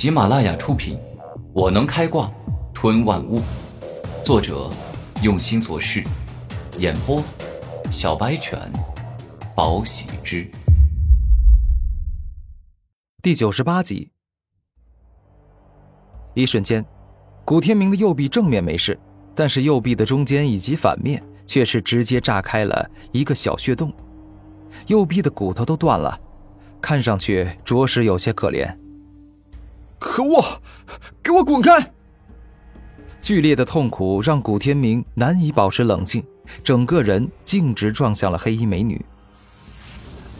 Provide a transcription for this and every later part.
喜马拉雅出品，《我能开挂吞万物》，作者用心做事，演播小白犬，宝喜之。第九十八集。一瞬间，古天明的右臂正面没事，但是右臂的中间以及反面却是直接炸开了一个小血洞，右臂的骨头都断了，看上去着实有些可怜。可恶！给我滚开！剧烈的痛苦让古天明难以保持冷静，整个人径直撞向了黑衣美女。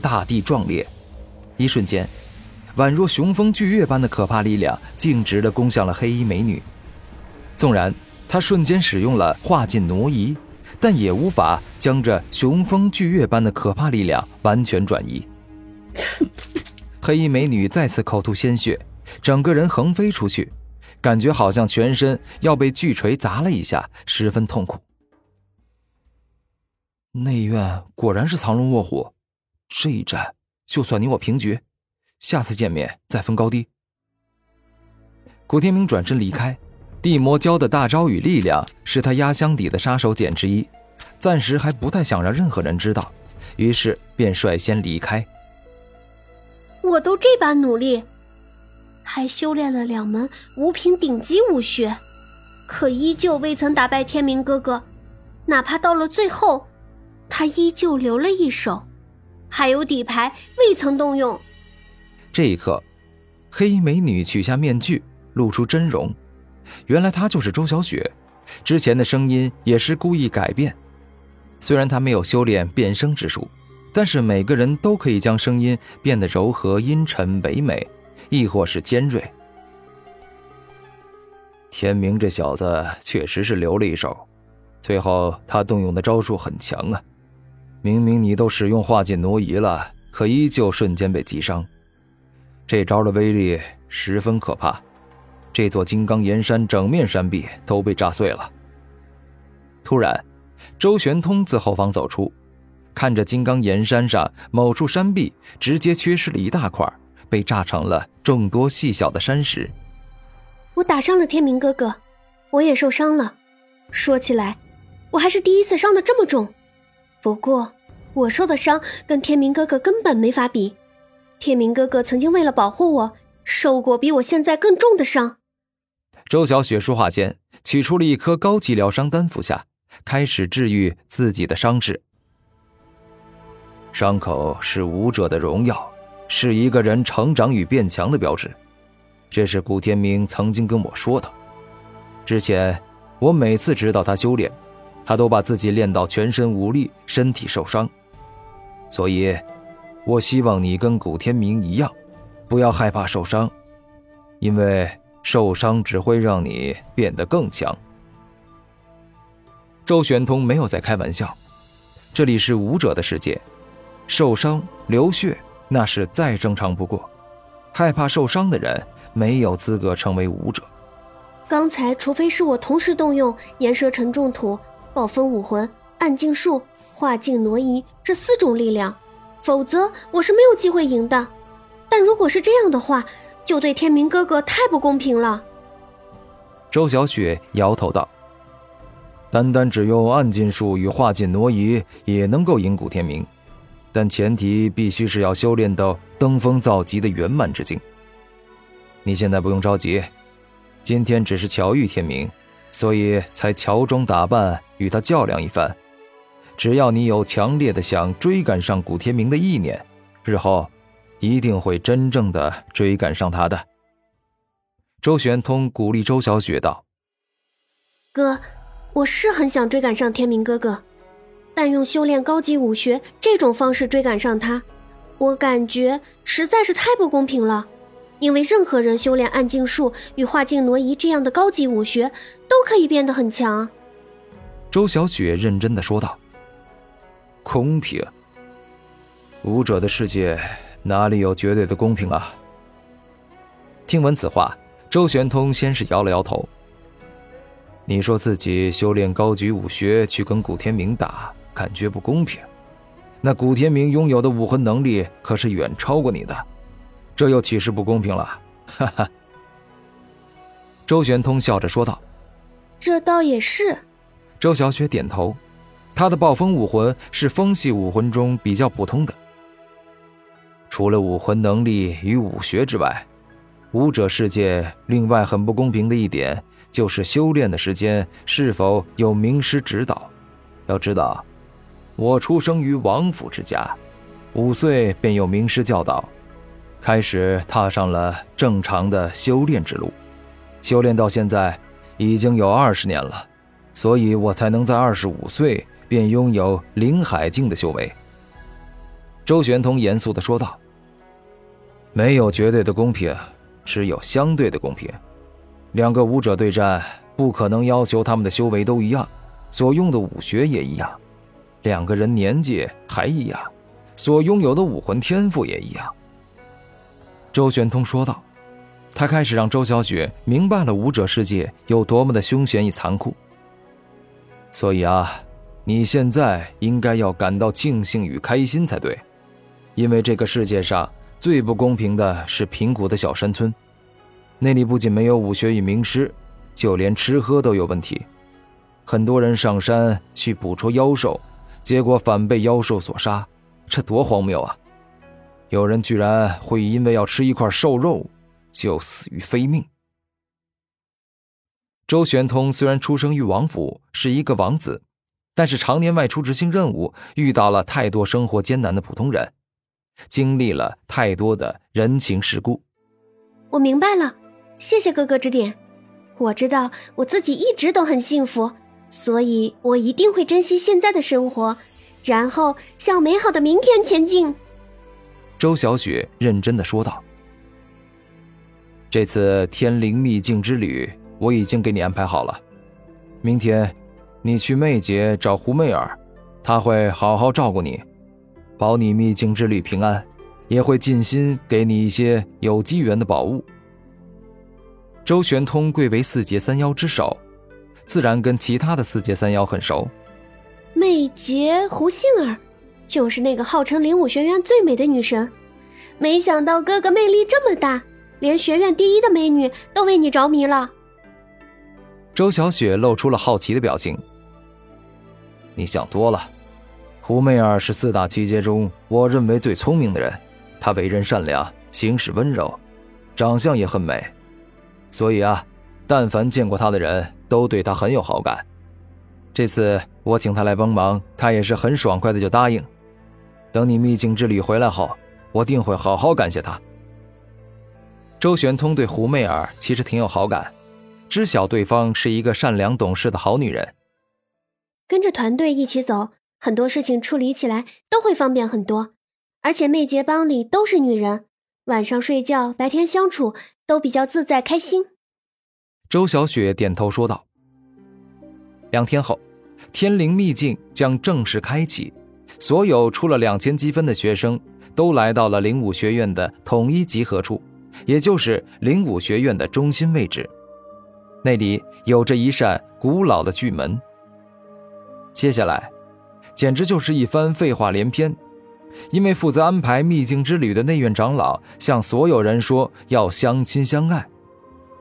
大地壮烈，一瞬间。宛若雄风巨月般的可怕力量，径直的攻向了黑衣美女。纵然他瞬间使用了化劲挪移，但也无法将这雄风巨月般的可怕力量完全转移。黑衣美女再次口吐鲜血，整个人横飞出去，感觉好像全身要被巨锤砸了一下，十分痛苦。内院果然是藏龙卧虎，这一战就算你我平局。下次见面再分高低。古天明转身离开，地魔教的大招与力量是他压箱底的杀手锏之一，暂时还不太想让任何人知道，于是便率先离开。我都这般努力，还修炼了两门五品顶级武学，可依旧未曾打败天明哥哥，哪怕到了最后，他依旧留了一手，还有底牌未曾动用。这一刻，黑衣美女取下面具，露出真容。原来她就是周小雪，之前的声音也是故意改变。虽然她没有修炼变声之术，但是每个人都可以将声音变得柔和、阴沉、唯美，亦或是尖锐。天明这小子确实是留了一手，最后他动用的招数很强啊！明明你都使用化劲挪移了，可依旧瞬间被击伤。这招的威力十分可怕，这座金刚岩山整面山壁都被炸碎了。突然，周玄通自后方走出，看着金刚岩山上某处山壁直接缺失了一大块，被炸成了众多细小的山石。我打伤了天明哥哥，我也受伤了。说起来，我还是第一次伤的这么重。不过，我受的伤跟天明哥哥根本没法比。天明哥哥曾经为了保护我，受过比我现在更重的伤。周小雪说话间，取出了一颗高级疗伤丹服下，开始治愈自己的伤势。伤口是武者的荣耀，是一个人成长与变强的标志。这是古天明曾经跟我说的。之前我每次指导他修炼，他都把自己练到全身无力，身体受伤，所以。我希望你跟古天明一样，不要害怕受伤，因为受伤只会让你变得更强。周玄通没有在开玩笑，这里是武者的世界，受伤流血那是再正常不过，害怕受伤的人没有资格成为武者。刚才除非是我同时动用岩蛇沉重土、暴风武魂、暗境术、化境挪移这四种力量。否则我是没有机会赢的，但如果是这样的话，就对天明哥哥太不公平了。周小雪摇头道：“单单只用暗劲术与化境挪移也能够赢古天明，但前提必须是要修炼到登峰造极的圆满之境。你现在不用着急，今天只是巧遇天明，所以才乔装打扮与他较量一番。”只要你有强烈的想追赶上古天明的意念，日后一定会真正的追赶上他的。周玄通鼓励周小雪道：“哥，我是很想追赶上天明哥哥，但用修炼高级武学这种方式追赶上他，我感觉实在是太不公平了。因为任何人修炼暗境术与化境挪移这样的高级武学，都可以变得很强。”周小雪认真的说道。公平，武者的世界哪里有绝对的公平啊？听闻此话，周玄通先是摇了摇头。你说自己修炼高级武学去跟古天明打，感觉不公平。那古天明拥有的武魂能力可是远超过你的，这又岂是不公平了？哈哈，周玄通笑着说道：“这倒也是。”周小雪点头，她的暴风武魂是风系武魂中比较普通的。除了武魂能力与武学之外，武者世界另外很不公平的一点就是修炼的时间是否有名师指导。要知道，我出生于王府之家，五岁便有名师教导，开始踏上了正常的修炼之路。修炼到现在已经有二十年了，所以我才能在二十五岁便拥有灵海境的修为。周玄通严肃的说道：“没有绝对的公平，只有相对的公平。两个武者对战，不可能要求他们的修为都一样，所用的武学也一样。两个人年纪还一样，所拥有的武魂天赋也一样。”周玄通说道。他开始让周小雪明白了武者世界有多么的凶险与残酷。所以啊，你现在应该要感到庆幸与开心才对，因为这个世界上最不公平的是平谷的小山村，那里不仅没有武学与名师，就连吃喝都有问题。很多人上山去捕捉妖兽，结果反被妖兽所杀，这多荒谬啊！有人居然会因为要吃一块瘦肉。就死于非命。周玄通虽然出生于王府，是一个王子，但是常年外出执行任务，遇到了太多生活艰难的普通人，经历了太多的人情世故。我明白了，谢谢哥哥指点。我知道我自己一直都很幸福，所以我一定会珍惜现在的生活，然后向美好的明天前进。周小雪认真的说道。这次天灵秘境之旅，我已经给你安排好了。明天，你去媚姐找胡媚儿，她会好好照顾你，保你秘境之旅平安，也会尽心给你一些有机缘的宝物。周玄通贵为四阶三妖之首，自然跟其他的四阶三妖很熟。媚杰胡杏儿，就是那个号称灵武学院最美的女神，没想到哥哥魅力这么大。连学院第一的美女都为你着迷了。周小雪露出了好奇的表情。你想多了，胡媚儿是四大七阶中我认为最聪明的人，她为人善良，行事温柔，长相也很美，所以啊，但凡见过她的人都对她很有好感。这次我请她来帮忙，她也是很爽快的就答应。等你秘境之旅回来后，我定会好好感谢她。周玄通对胡媚儿其实挺有好感，知晓对方是一个善良懂事的好女人。跟着团队一起走，很多事情处理起来都会方便很多。而且媚姐帮里都是女人，晚上睡觉、白天相处都比较自在开心。周小雪点头说道。两天后，天灵秘境将正式开启，所有出了两千积分的学生都来到了灵武学院的统一集合处。也就是灵武学院的中心位置，那里有着一扇古老的巨门。接下来，简直就是一番废话连篇，因为负责安排秘境之旅的内院长老向所有人说要相亲相爱，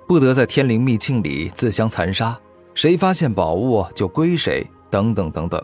不得在天灵秘境里自相残杀，谁发现宝物就归谁，等等等等。